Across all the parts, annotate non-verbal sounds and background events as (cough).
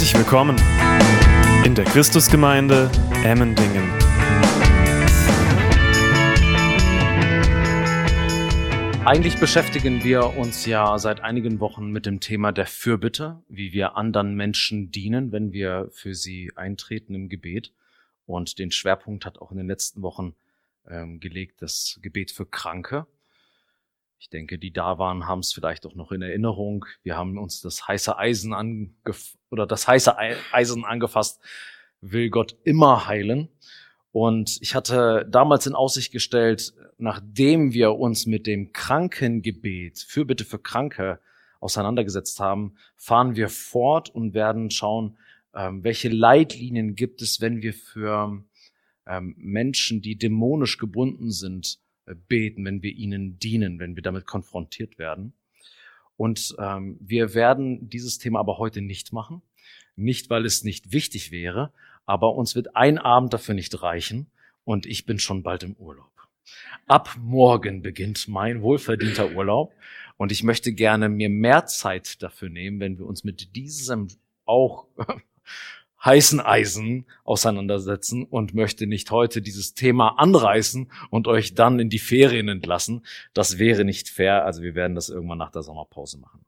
Herzlich willkommen in der Christusgemeinde Emmendingen. Eigentlich beschäftigen wir uns ja seit einigen Wochen mit dem Thema der Fürbitte, wie wir anderen Menschen dienen, wenn wir für sie eintreten im Gebet. Und den Schwerpunkt hat auch in den letzten Wochen ähm, gelegt das Gebet für Kranke. Ich denke, die da waren, haben es vielleicht auch noch in Erinnerung. Wir haben uns das heiße Eisen angef oder das heiße Eisen angefasst. Will Gott immer heilen? Und ich hatte damals in Aussicht gestellt, nachdem wir uns mit dem Krankengebet, Fürbitte für Kranke auseinandergesetzt haben, fahren wir fort und werden schauen, ähm, welche Leitlinien gibt es, wenn wir für ähm, Menschen, die dämonisch gebunden sind, beten, wenn wir ihnen dienen, wenn wir damit konfrontiert werden. Und ähm, wir werden dieses Thema aber heute nicht machen. Nicht, weil es nicht wichtig wäre, aber uns wird ein Abend dafür nicht reichen und ich bin schon bald im Urlaub. Ab morgen beginnt mein wohlverdienter Urlaub und ich möchte gerne mir mehr Zeit dafür nehmen, wenn wir uns mit diesem auch heißen Eisen auseinandersetzen und möchte nicht heute dieses Thema anreißen und euch dann in die Ferien entlassen. Das wäre nicht fair. Also wir werden das irgendwann nach der Sommerpause machen.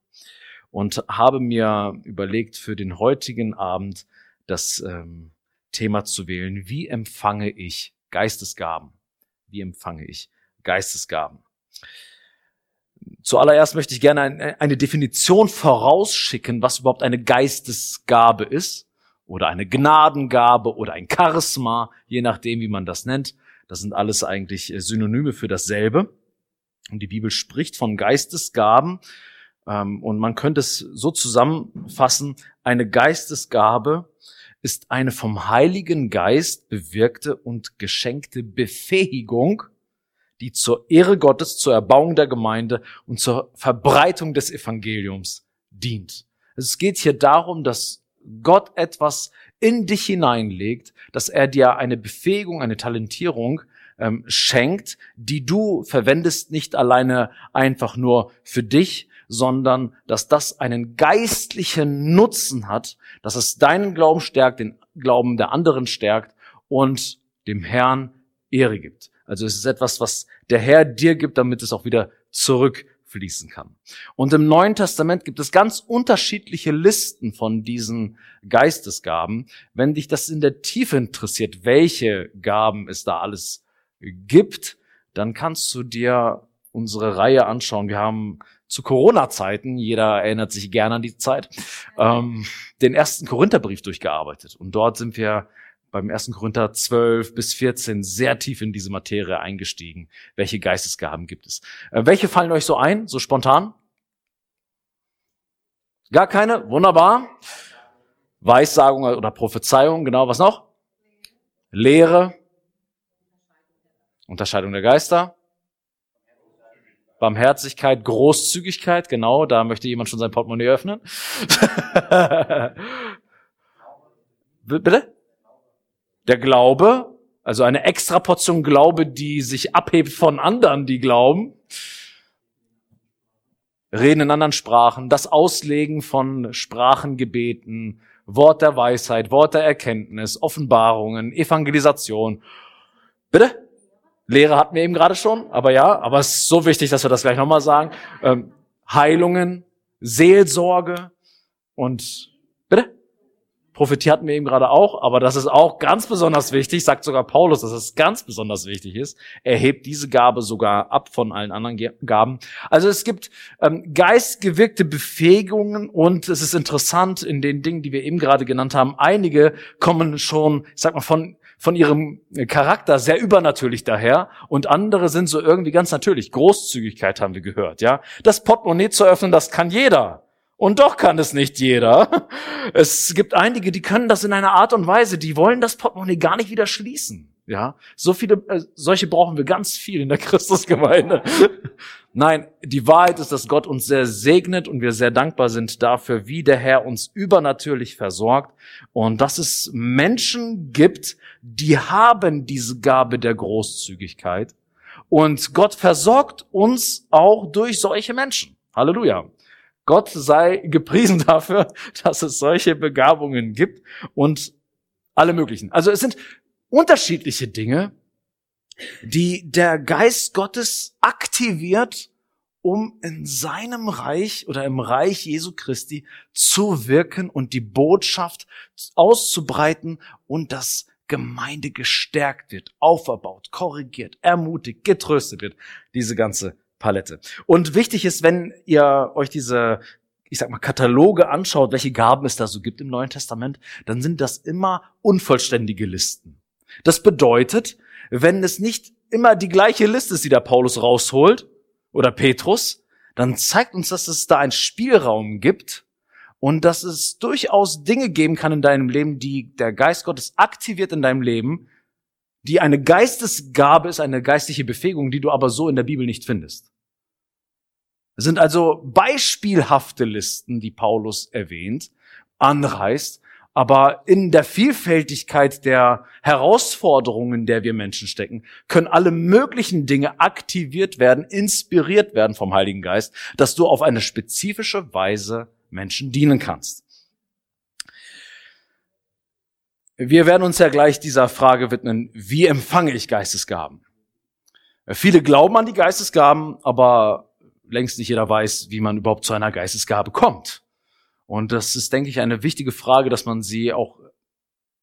Und habe mir überlegt, für den heutigen Abend das ähm, Thema zu wählen. Wie empfange ich Geistesgaben? Wie empfange ich Geistesgaben? Zuallererst möchte ich gerne eine Definition vorausschicken, was überhaupt eine Geistesgabe ist oder eine Gnadengabe oder ein Charisma, je nachdem, wie man das nennt. Das sind alles eigentlich äh, Synonyme für dasselbe. Und die Bibel spricht von Geistesgaben. Ähm, und man könnte es so zusammenfassen, eine Geistesgabe ist eine vom Heiligen Geist bewirkte und geschenkte Befähigung, die zur Ehre Gottes, zur Erbauung der Gemeinde und zur Verbreitung des Evangeliums dient. Es geht hier darum, dass Gott etwas in dich hineinlegt, dass er dir eine Befähigung, eine Talentierung ähm, schenkt, die du verwendest nicht alleine einfach nur für dich, sondern dass das einen geistlichen Nutzen hat, dass es deinen Glauben stärkt, den Glauben der anderen stärkt und dem Herrn Ehre gibt. Also es ist etwas, was der Herr dir gibt, damit es auch wieder zurück fließen kann. Und im Neuen Testament gibt es ganz unterschiedliche Listen von diesen Geistesgaben. Wenn dich das in der Tiefe interessiert, welche Gaben es da alles gibt, dann kannst du dir unsere Reihe anschauen. Wir haben zu Corona-Zeiten, jeder erinnert sich gerne an die Zeit, ähm, den ersten Korintherbrief durchgearbeitet. Und dort sind wir beim 1. Korinther 12 bis 14 sehr tief in diese Materie eingestiegen. Welche Geistesgaben gibt es? Äh, welche fallen euch so ein, so spontan? Gar keine? Wunderbar. Weissagung oder Prophezeiung, genau, was noch? Lehre. Unterscheidung der Geister. Barmherzigkeit, Großzügigkeit, genau, da möchte jemand schon sein Portemonnaie öffnen. (laughs) Bitte? Der Glaube, also eine extra Portion Glaube, die sich abhebt von anderen, die glauben. Reden in anderen Sprachen, das Auslegen von Sprachengebeten, Wort der Weisheit, Wort der Erkenntnis, Offenbarungen, Evangelisation. Bitte? Lehre hatten wir eben gerade schon, aber ja, aber es ist so wichtig, dass wir das gleich nochmal sagen. Ähm, Heilungen, Seelsorge und? Prophetie hatten wir eben gerade auch, aber das ist auch ganz besonders wichtig, sagt sogar Paulus, dass es ganz besonders wichtig ist. Er hebt diese Gabe sogar ab von allen anderen Gaben. Also es gibt ähm, geistgewirkte Befähigungen und es ist interessant, in den Dingen, die wir eben gerade genannt haben, einige kommen schon, ich sag mal, von von ihrem Charakter sehr übernatürlich daher und andere sind so irgendwie ganz natürlich. Großzügigkeit haben wir gehört, ja. Das Portemonnaie zu öffnen, das kann jeder. Und doch kann es nicht jeder. Es gibt einige, die können das in einer Art und Weise, die wollen das Portemonnaie gar nicht wieder schließen. Ja, so viele, äh, solche brauchen wir ganz viel in der (laughs) Christusgemeinde. Nein, die Wahrheit ist, dass Gott uns sehr segnet und wir sehr dankbar sind dafür, wie der Herr uns übernatürlich versorgt und dass es Menschen gibt, die haben diese Gabe der Großzügigkeit und Gott versorgt uns auch durch solche Menschen. Halleluja. Gott sei gepriesen (laughs) dafür, dass es solche Begabungen gibt und alle möglichen. Also es sind unterschiedliche Dinge, die der Geist Gottes aktiviert, um in seinem Reich oder im Reich Jesu Christi zu wirken und die Botschaft auszubreiten und das Gemeinde gestärkt wird, auferbaut, korrigiert, ermutigt, getröstet wird. Diese ganze Palette. Und wichtig ist, wenn ihr euch diese, ich sag mal, Kataloge anschaut, welche Gaben es da so gibt im Neuen Testament, dann sind das immer unvollständige Listen. Das bedeutet, wenn es nicht immer die gleiche Liste ist, die der Paulus rausholt, oder Petrus, dann zeigt uns, dass es da einen Spielraum gibt, und dass es durchaus Dinge geben kann in deinem Leben, die der Geist Gottes aktiviert in deinem Leben, die eine Geistesgabe ist, eine geistliche Befähigung, die du aber so in der Bibel nicht findest. Es sind also beispielhafte Listen, die Paulus erwähnt, anreißt, aber in der Vielfältigkeit der Herausforderungen, in der wir Menschen stecken, können alle möglichen Dinge aktiviert werden, inspiriert werden vom Heiligen Geist, dass du auf eine spezifische Weise Menschen dienen kannst. Wir werden uns ja gleich dieser Frage widmen, wie empfange ich Geistesgaben? Viele glauben an die Geistesgaben, aber längst nicht jeder weiß, wie man überhaupt zu einer Geistesgabe kommt. Und das ist, denke ich, eine wichtige Frage, dass man sie auch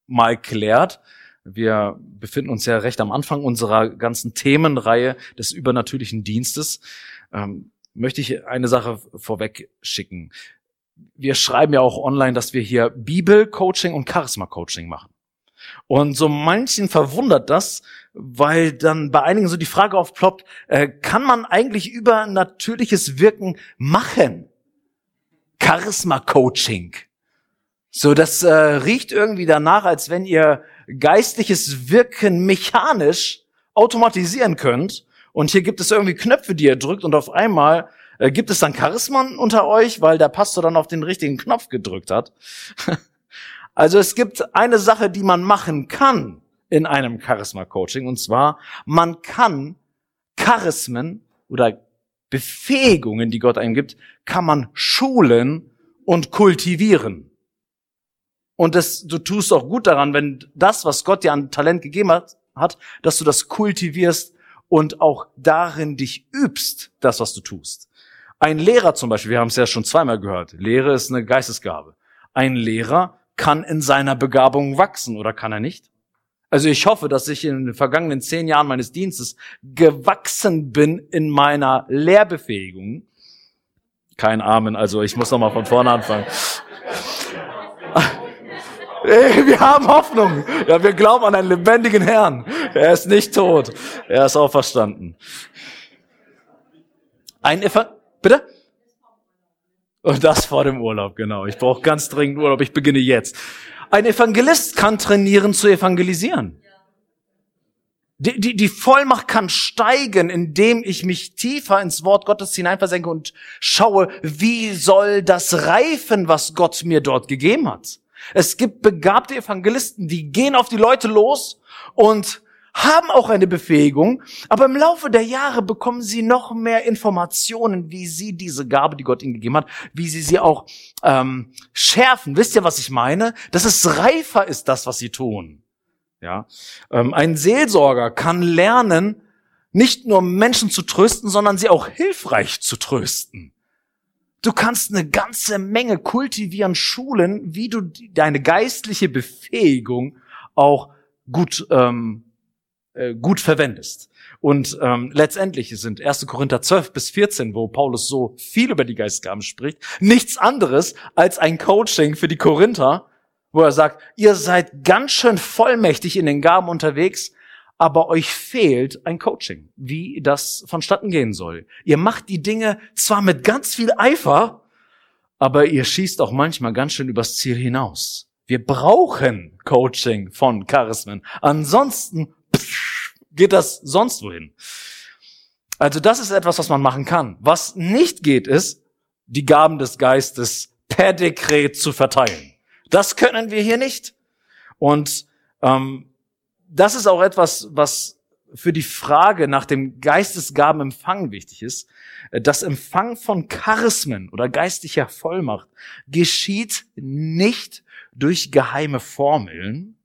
mal klärt. Wir befinden uns ja recht am Anfang unserer ganzen Themenreihe des übernatürlichen Dienstes. Ähm, möchte ich eine Sache vorweg schicken wir schreiben ja auch online, dass wir hier Bibel-Coaching und Charisma-Coaching machen. Und so manchen verwundert das, weil dann bei einigen so die Frage aufploppt, äh, kann man eigentlich über natürliches Wirken machen? Charisma-Coaching. So, das äh, riecht irgendwie danach, als wenn ihr geistliches Wirken mechanisch automatisieren könnt. Und hier gibt es irgendwie Knöpfe, die ihr drückt und auf einmal äh, gibt es dann Charismen unter euch, weil der Pastor dann auf den richtigen Knopf gedrückt hat? (laughs) also es gibt eine Sache, die man machen kann in einem Charisma-Coaching, und zwar, man kann Charismen oder Befähigungen, die Gott einem gibt, kann man schulen und kultivieren. Und das, du tust auch gut daran, wenn das, was Gott dir an Talent gegeben hat, hat, dass du das kultivierst und auch darin dich übst, das, was du tust. Ein Lehrer zum Beispiel, wir haben es ja schon zweimal gehört, Lehre ist eine Geistesgabe. Ein Lehrer kann in seiner Begabung wachsen oder kann er nicht? Also ich hoffe, dass ich in den vergangenen zehn Jahren meines Dienstes gewachsen bin in meiner Lehrbefähigung. Kein Amen, also ich muss noch mal von vorne anfangen. (laughs) Wir haben Hoffnung. Ja, wir glauben an einen lebendigen Herrn. Er ist nicht tot. Er ist auferstanden. Ein Evangel Bitte? Und das vor dem Urlaub, genau. Ich brauche ganz dringend Urlaub. Ich beginne jetzt. Ein Evangelist kann trainieren zu evangelisieren. Die, die, die Vollmacht kann steigen, indem ich mich tiefer ins Wort Gottes hineinversenke und schaue, wie soll das reifen, was Gott mir dort gegeben hat. Es gibt begabte Evangelisten, die gehen auf die Leute los und haben auch eine Befähigung, aber im Laufe der Jahre bekommen sie noch mehr Informationen, wie sie diese Gabe, die Gott ihnen gegeben hat, wie sie sie auch ähm, schärfen. Wisst ihr, was ich meine? Dass es reifer ist, das, was sie tun. Ja, ähm, ein Seelsorger kann lernen, nicht nur Menschen zu trösten, sondern sie auch hilfreich zu trösten. Du kannst eine ganze Menge kultivieren, schulen, wie du deine geistliche Befähigung auch gut ähm, äh, gut verwendest. Und ähm, letztendlich sind 1. Korinther 12 bis 14, wo Paulus so viel über die Geistgaben spricht, nichts anderes als ein Coaching für die Korinther, wo er sagt, ihr seid ganz schön vollmächtig in den Gaben unterwegs, aber euch fehlt ein Coaching, wie das vonstatten gehen soll. Ihr macht die Dinge zwar mit ganz viel Eifer, aber ihr schießt auch manchmal ganz schön übers Ziel hinaus. Wir brauchen Coaching von Charismen. Ansonsten geht das sonst wohin. Also das ist etwas, was man machen kann. Was nicht geht, ist, die Gaben des Geistes per Dekret zu verteilen. Das können wir hier nicht. Und ähm, das ist auch etwas, was für die Frage nach dem Geistesgabenempfang wichtig ist, das Empfang von Charismen oder geistlicher Vollmacht geschieht nicht durch geheime Formeln,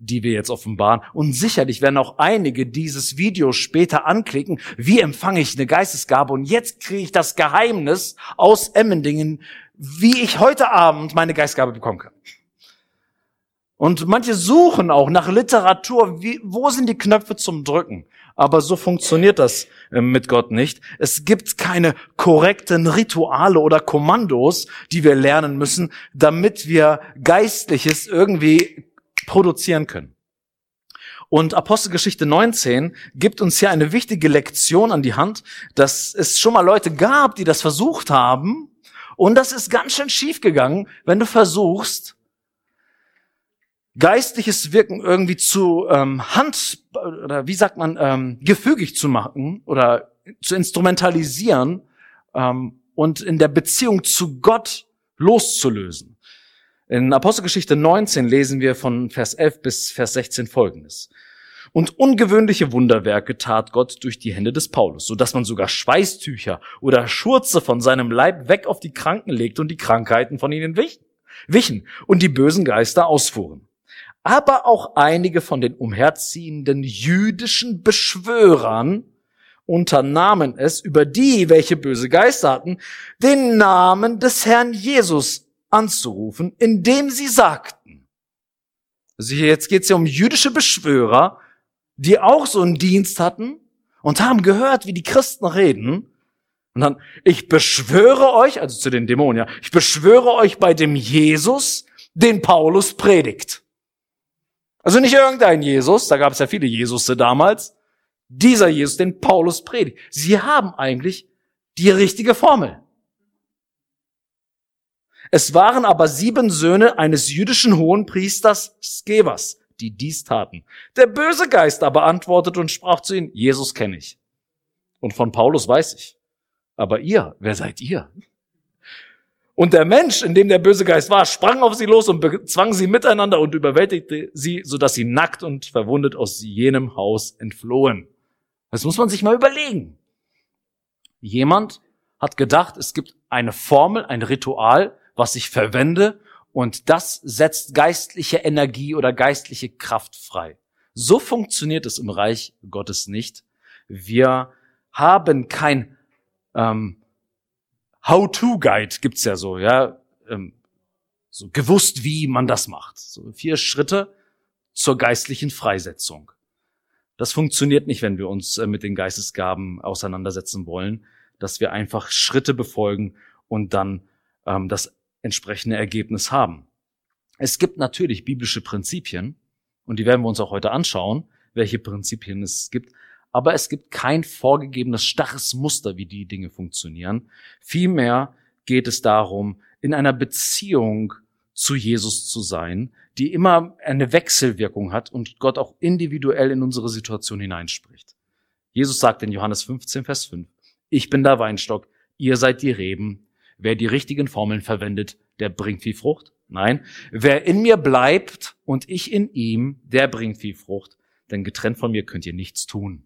die wir jetzt offenbaren. Und sicherlich werden auch einige dieses Video später anklicken, wie empfange ich eine Geistesgabe und jetzt kriege ich das Geheimnis aus Emmendingen, wie ich heute Abend meine Geistgabe bekommen kann. Und manche suchen auch nach Literatur, wie, wo sind die Knöpfe zum Drücken? Aber so funktioniert das äh, mit Gott nicht. Es gibt keine korrekten Rituale oder Kommandos, die wir lernen müssen, damit wir Geistliches irgendwie produzieren können. Und Apostelgeschichte 19 gibt uns hier eine wichtige Lektion an die Hand, dass es schon mal Leute gab, die das versucht haben. Und das ist ganz schön schief gegangen, wenn du versuchst, geistliches Wirken irgendwie zu ähm, Hand oder wie sagt man ähm, gefügig zu machen oder zu instrumentalisieren ähm, und in der Beziehung zu Gott loszulösen. In Apostelgeschichte 19 lesen wir von Vers 11 bis Vers 16 folgendes. Und ungewöhnliche Wunderwerke tat Gott durch die Hände des Paulus, so dass man sogar Schweißtücher oder Schurze von seinem Leib weg auf die Kranken legte und die Krankheiten von ihnen wichen und die bösen Geister ausfuhren aber auch einige von den umherziehenden jüdischen Beschwörern unternahmen es, über die, welche böse Geister hatten, den Namen des Herrn Jesus anzurufen, indem sie sagten, also jetzt geht es ja um jüdische Beschwörer, die auch so einen Dienst hatten und haben gehört, wie die Christen reden. Und dann, ich beschwöre euch, also zu den Dämonen, ja, ich beschwöre euch bei dem Jesus, den Paulus predigt. Also nicht irgendein Jesus, da gab es ja viele Jesusse damals. Dieser Jesus, den Paulus predigt. Sie haben eigentlich die richtige Formel. Es waren aber sieben Söhne eines jüdischen Hohenpriesters Skevas, die dies taten. Der böse Geist aber antwortete und sprach zu ihnen, Jesus kenne ich. Und von Paulus weiß ich. Aber ihr, wer seid ihr? Und der Mensch, in dem der böse Geist war, sprang auf sie los und bezwang sie miteinander und überwältigte sie, sodass sie nackt und verwundet aus jenem Haus entflohen. Das muss man sich mal überlegen. Jemand hat gedacht, es gibt eine Formel, ein Ritual, was ich verwende und das setzt geistliche Energie oder geistliche Kraft frei. So funktioniert es im Reich Gottes nicht. Wir haben kein ähm, How-to-Guide gibt's ja so, ja, ähm, so gewusst, wie man das macht. So vier Schritte zur geistlichen Freisetzung. Das funktioniert nicht, wenn wir uns äh, mit den Geistesgaben auseinandersetzen wollen, dass wir einfach Schritte befolgen und dann ähm, das entsprechende Ergebnis haben. Es gibt natürlich biblische Prinzipien und die werden wir uns auch heute anschauen, welche Prinzipien es gibt, aber es gibt kein vorgegebenes starres Muster, wie die Dinge funktionieren. Vielmehr geht es darum, in einer Beziehung zu Jesus zu sein, die immer eine Wechselwirkung hat und Gott auch individuell in unsere Situation hineinspricht. Jesus sagt in Johannes 15, Vers 5, ich bin der Weinstock, ihr seid die Reben. Wer die richtigen Formeln verwendet, der bringt viel Frucht. Nein, wer in mir bleibt und ich in ihm, der bringt viel Frucht, denn getrennt von mir könnt ihr nichts tun.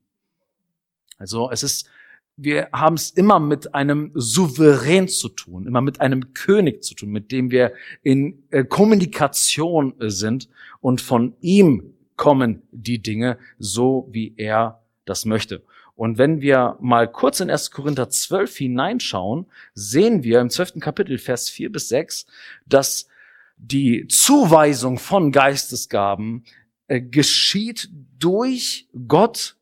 Also es ist, wir haben es immer mit einem Souverän zu tun, immer mit einem König zu tun, mit dem wir in äh, Kommunikation sind und von ihm kommen die Dinge so, wie er das möchte. Und wenn wir mal kurz in 1. Korinther 12 hineinschauen, sehen wir im 12. Kapitel, Vers 4 bis 6, dass die Zuweisung von Geistesgaben äh, geschieht durch Gott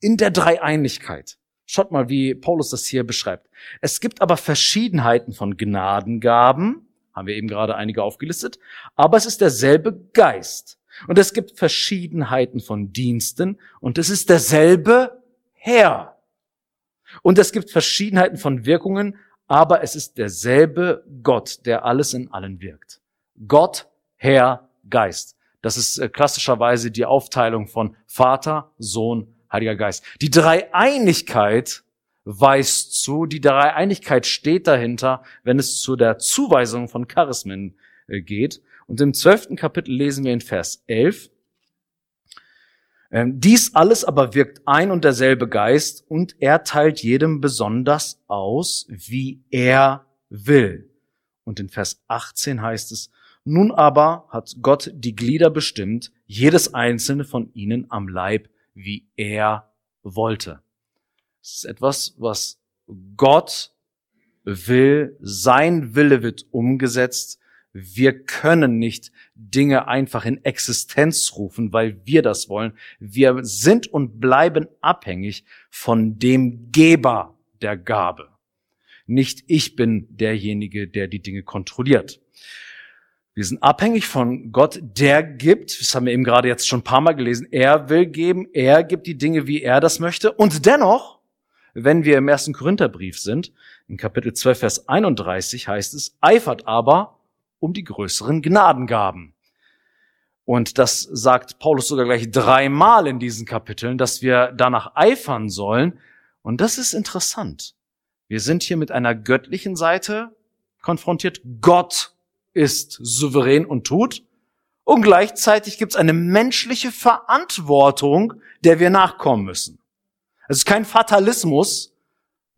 in der Dreieinigkeit. Schaut mal, wie Paulus das hier beschreibt. Es gibt aber Verschiedenheiten von Gnadengaben, haben wir eben gerade einige aufgelistet, aber es ist derselbe Geist. Und es gibt Verschiedenheiten von Diensten und es ist derselbe Herr. Und es gibt Verschiedenheiten von Wirkungen, aber es ist derselbe Gott, der alles in allen wirkt. Gott, Herr, Geist. Das ist äh, klassischerweise die Aufteilung von Vater, Sohn, Heiliger Geist. Die Dreieinigkeit weist zu, die Dreieinigkeit steht dahinter, wenn es zu der Zuweisung von Charismen äh, geht. Und im zwölften Kapitel lesen wir in Vers 11, Ähm, dies alles aber wirkt ein und derselbe Geist und er teilt jedem besonders aus, wie er will. Und in Vers 18 heißt es, nun aber hat Gott die Glieder bestimmt, jedes einzelne von ihnen am Leib, wie er wollte. Es ist etwas, was Gott will, sein Wille wird umgesetzt. Wir können nicht Dinge einfach in Existenz rufen, weil wir das wollen. Wir sind und bleiben abhängig von dem Geber der Gabe. Nicht ich bin derjenige, der die Dinge kontrolliert. Wir sind abhängig von Gott, der gibt, das haben wir eben gerade jetzt schon ein paar Mal gelesen, er will geben, er gibt die Dinge, wie er das möchte. Und dennoch, wenn wir im ersten Korintherbrief sind, in Kapitel 12, Vers 31 heißt es, eifert aber um die größeren Gnadengaben. Und das sagt Paulus sogar gleich dreimal in diesen Kapiteln, dass wir danach eifern sollen. Und das ist interessant. Wir sind hier mit einer göttlichen Seite konfrontiert. Gott ist souverän und tut. Und gleichzeitig gibt es eine menschliche Verantwortung, der wir nachkommen müssen. Es ist kein Fatalismus.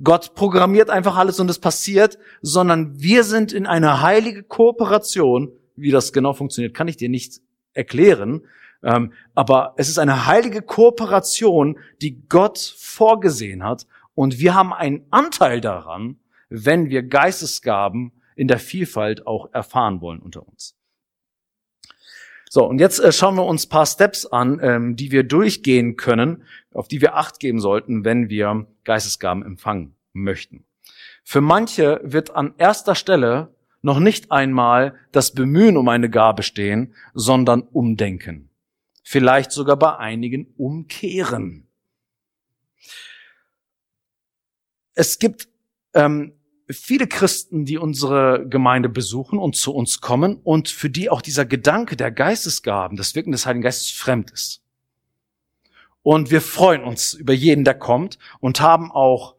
Gott programmiert einfach alles und es passiert, sondern wir sind in einer heilige Kooperation. Wie das genau funktioniert, kann ich dir nicht erklären. Ähm, aber es ist eine heilige Kooperation, die Gott vorgesehen hat. Und wir haben einen Anteil daran, wenn wir Geistesgaben in der Vielfalt auch erfahren wollen unter uns. So, und jetzt äh, schauen wir uns paar Steps an, ähm, die wir durchgehen können, auf die wir Acht geben sollten, wenn wir Geistesgaben empfangen möchten. Für manche wird an erster Stelle noch nicht einmal das Bemühen um eine Gabe stehen, sondern Umdenken. Vielleicht sogar bei einigen Umkehren. Es gibt ähm, viele Christen, die unsere Gemeinde besuchen und zu uns kommen und für die auch dieser Gedanke der Geistesgaben, das Wirken des Heiligen Geistes fremd ist. Und wir freuen uns über jeden, der kommt und haben auch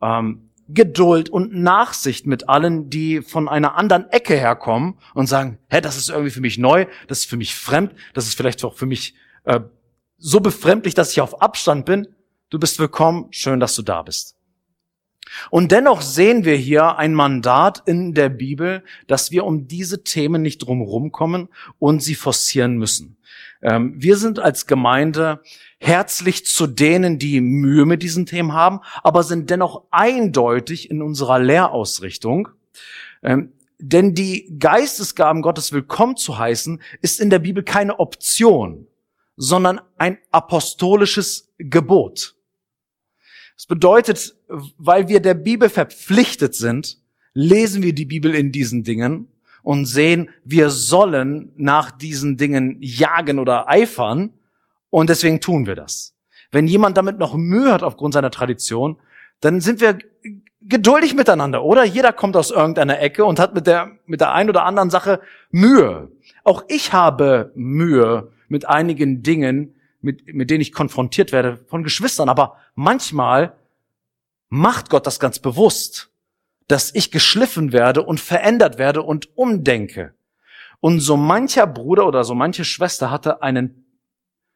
ähm, Geduld und Nachsicht mit allen, die von einer anderen Ecke herkommen und sagen, hä, das ist irgendwie für mich neu, das ist für mich fremd, das ist vielleicht auch für mich äh, so befremdlich, dass ich auf Abstand bin. Du bist willkommen, schön, dass du da bist. Und dennoch sehen wir hier ein Mandat in der Bibel, dass wir um diese Themen nicht drumherum kommen und sie forcieren müssen. Ähm, wir sind als Gemeinde herzlich zu denen, die Mühe mit diesen Themen haben, aber sind dennoch eindeutig in unserer Lehrausrichtung. Ähm, denn die Geistesgaben Gottes willkommen zu heißen, ist in der Bibel keine Option, sondern ein apostolisches Gebot. Das bedeutet, weil wir der Bibel verpflichtet sind, lesen wir die Bibel in diesen Dingen und sehen, wir sollen nach diesen Dingen jagen oder eifern und deswegen tun wir das. Wenn jemand damit noch Mühe hat aufgrund seiner Tradition, dann sind wir geduldig miteinander, oder? Jeder kommt aus irgendeiner Ecke und hat mit der, mit der einen oder anderen Sache Mühe. Auch ich habe Mühe mit einigen Dingen, mit, mit denen ich konfrontiert werde von Geschwistern. Aber manchmal macht Gott das ganz bewusst, dass ich geschliffen werde und verändert werde und umdenke. Und so mancher Bruder oder so manche Schwester hatte einen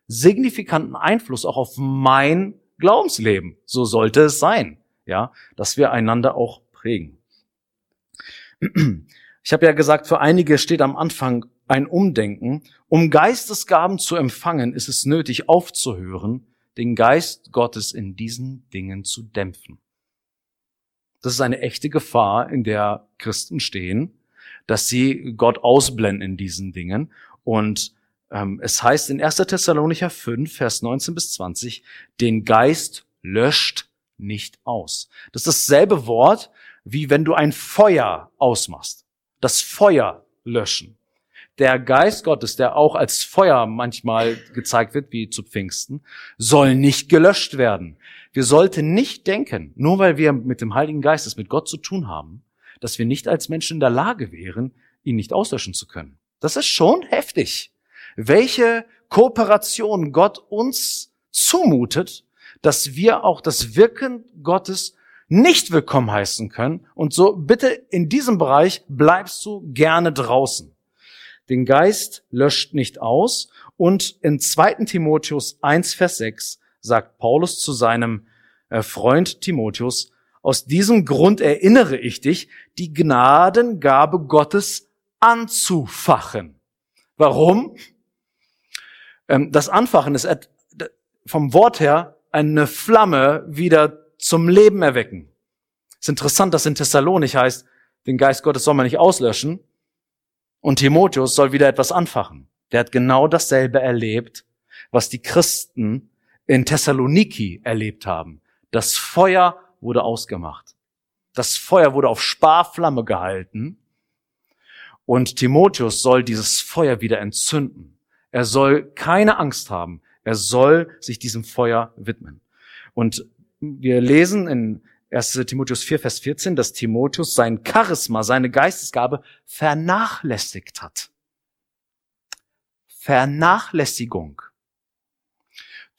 signifikanten Einfluss auch auf mein Glaubensleben. So sollte es sein, ja, dass wir einander auch prägen. Ich habe ja gesagt, für einige steht am Anfang ein Umdenken. Um Geistesgaben zu empfangen, ist es nötig aufzuhören, den Geist Gottes in diesen Dingen zu dämpfen. Das ist eine echte Gefahr, in der Christen stehen, dass sie Gott ausblenden in diesen Dingen. Und ähm, es heißt in 1. Thessalonicher 5, Vers 19 bis 20, den Geist löscht nicht aus. Das ist dasselbe Wort, wie wenn du ein Feuer ausmachst. Das Feuer löschen der Geist Gottes, der auch als Feuer manchmal gezeigt wird, wie zu Pfingsten, soll nicht gelöscht werden. Wir sollten nicht denken, nur weil wir mit dem Heiligen Geist es mit Gott zu tun haben, dass wir nicht als Menschen in der Lage wären, ihn nicht auslöschen zu können. Das ist schon heftig. Welche Kooperation Gott uns zumutet, dass wir auch das Wirken Gottes nicht willkommen heißen können. Und so bitte in diesem Bereich bleibst du gerne draußen. Den Geist löscht nicht aus. Und in 2. Timotheus 1, Vers 6 sagt Paulus zu seinem äh, Freund Timotheus, aus diesem Grund erinnere ich dich, die Gnadengabe Gottes anzufachen. Warum? Ähm, das Anfachen ist vom Wort her eine Flamme wieder zum Leben erwecken. Es ist interessant, dass in Thessalonich heißt, den Geist Gottes soll man nicht auslöschen und Timotheus soll wieder etwas anfachen. Der hat genau dasselbe erlebt, was die Christen in Thessaloniki erlebt haben. Das Feuer wurde ausgemacht. Das Feuer wurde auf Sparflamme gehalten. Und Timotheus soll dieses Feuer wieder entzünden. Er soll keine Angst haben. Er soll sich diesem Feuer widmen. Und wir lesen in 1. Timotheus 4, Vers 14, dass Timotheus sein Charisma, seine Geistesgabe vernachlässigt hat. Vernachlässigung.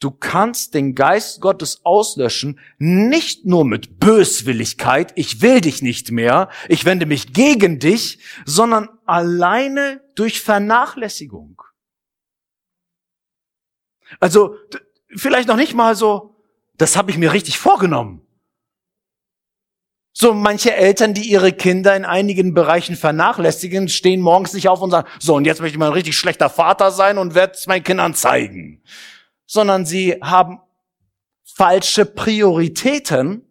Du kannst den Geist Gottes auslöschen, nicht nur mit Böswilligkeit, ich will dich nicht mehr, ich wende mich gegen dich, sondern alleine durch Vernachlässigung. Also vielleicht noch nicht mal so, das habe ich mir richtig vorgenommen. So manche Eltern, die ihre Kinder in einigen Bereichen vernachlässigen, stehen morgens nicht auf und sagen, so und jetzt möchte ich mal ein richtig schlechter Vater sein und werde es meinen Kindern zeigen. Sondern sie haben falsche Prioritäten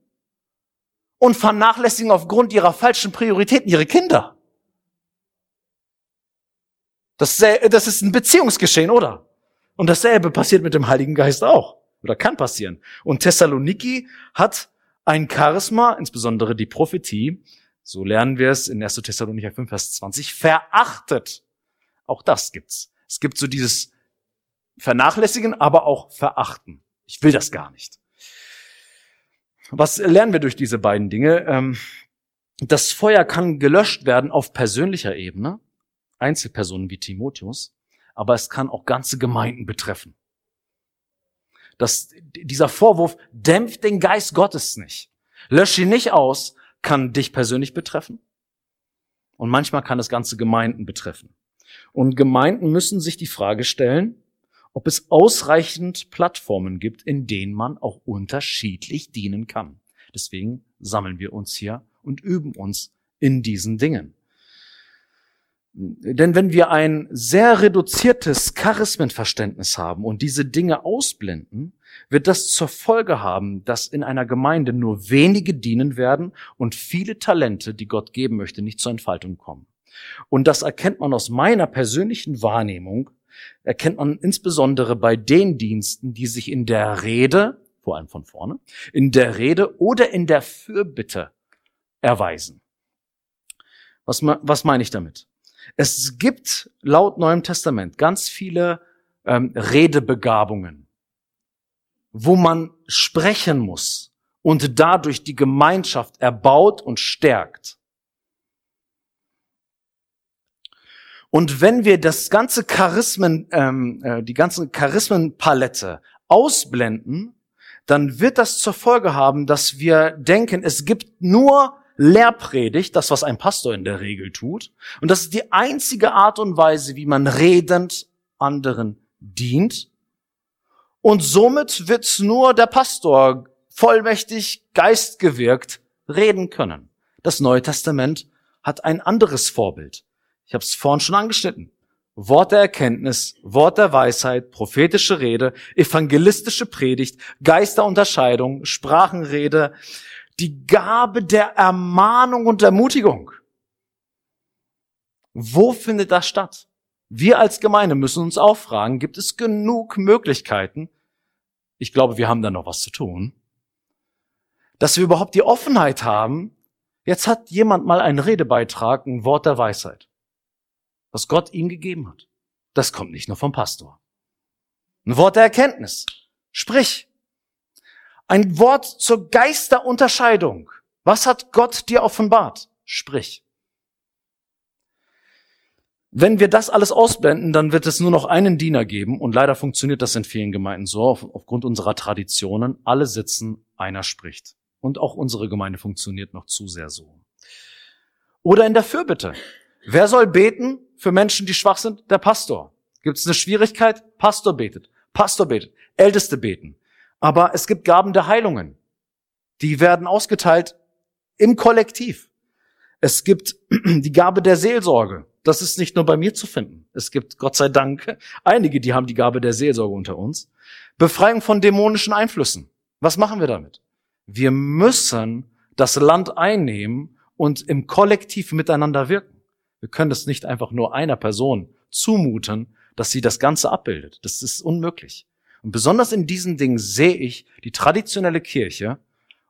und vernachlässigen aufgrund ihrer falschen Prioritäten ihre Kinder. Das, das ist ein Beziehungsgeschehen, oder? Und dasselbe passiert mit dem Heiligen Geist auch. Oder kann passieren. Und Thessaloniki hat ein Charisma, insbesondere die Prophetie, so lernen wir es in 1. Thessalonicher 5, Vers 20, verachtet. Auch das gibt's. Es gibt so dieses Vernachlässigen, aber auch Verachten. Ich will das gar nicht. Was lernen wir durch diese beiden Dinge? Ähm, das Feuer kann gelöscht werden auf persönlicher Ebene, Einzelpersonen wie Timotheus, aber es kann auch ganze Gemeinden betreffen. Das, dieser Vorwurf dämpft den Geist Gottes nicht. Lösch ihn nicht aus, kann dich persönlich betreffen. Und manchmal kann es ganze Gemeinden betreffen. Und Gemeinden müssen sich die Frage stellen, ob es ausreichend Plattformen gibt, in denen man auch unterschiedlich dienen kann. Deswegen sammeln wir uns hier und üben uns in diesen Dingen. Denn wenn wir ein sehr reduziertes Charismenverständnis haben und diese Dinge ausblenden, wird das zur Folge haben, dass in einer Gemeinde nur wenige dienen werden und viele Talente, die Gott geben möchte, nicht zur Entfaltung kommen. Und das erkennt man aus meiner persönlichen Wahrnehmung, erkennt man insbesondere bei den Diensten, die sich in der Rede, vor allem von vorne, in der Rede oder in der Fürbitte erweisen. Was, was meine ich damit? Es gibt laut Neuem Testament ganz viele ähm, Redebegabungen, wo man sprechen muss und dadurch die Gemeinschaft erbaut und stärkt. Und wenn wir das ganze Charismen, ähm, äh, die ganze Charismenpalette ausblenden, dann wird das zur Folge haben, dass wir denken, es gibt nur Lehrpredigt, das, was ein Pastor in der Regel tut. Und das ist die einzige Art und Weise, wie man redend anderen dient. Und somit wird nur der Pastor vollmächtig, geistgewirkt reden können. Das Neue Testament hat ein anderes Vorbild. Ich habe es vorhin schon angeschnitten. Wort der Erkenntnis, Wort der Weisheit, prophetische Rede, evangelistische Predigt, Geisterunterscheidung, Sprachenrede, die Gabe der Ermahnung und Ermutigung. Wo findet das statt? Wir als Gemeinde müssen uns auch fragen, gibt es genug Möglichkeiten? Ich glaube, wir haben da noch was zu tun. Dass wir überhaupt die Offenheit haben, jetzt hat jemand mal einen Redebeitrag, ein Wort der Weisheit, was Gott ihm gegeben hat. Das kommt nicht nur vom Pastor. Ein Wort der Erkenntnis. Sprich, ein Wort zur Geisterunterscheidung. Was hat Gott dir offenbart? Sprich. Wenn wir das alles ausblenden, dann wird es nur noch einen Diener geben und leider funktioniert das in vielen Gemeinden so, aufgrund unserer Traditionen. Alle sitzen, einer spricht. Und auch unsere Gemeinde funktioniert noch zu sehr so. Oder in der Fürbitte. Wer soll beten für Menschen, die schwach sind? Der Pastor. Gibt es eine Schwierigkeit? Pastor betet. Pastor betet. Älteste beten. Aber es gibt Gaben der Heilungen. Die werden ausgeteilt im Kollektiv. Es gibt (clears throat) die Gabe der Seelsorge. Das ist nicht nur bei mir zu finden. Es gibt, Gott sei Dank, (laughs) einige, die haben die Gabe der Seelsorge unter uns. Befreiung von dämonischen Einflüssen. Was machen wir damit? Wir müssen das Land einnehmen und im Kollektiv miteinander wirken. Wir können das nicht einfach nur einer Person zumuten, dass sie das Ganze abbildet. Das ist unmöglich. Und besonders in diesen Dingen sehe ich die traditionelle Kirche,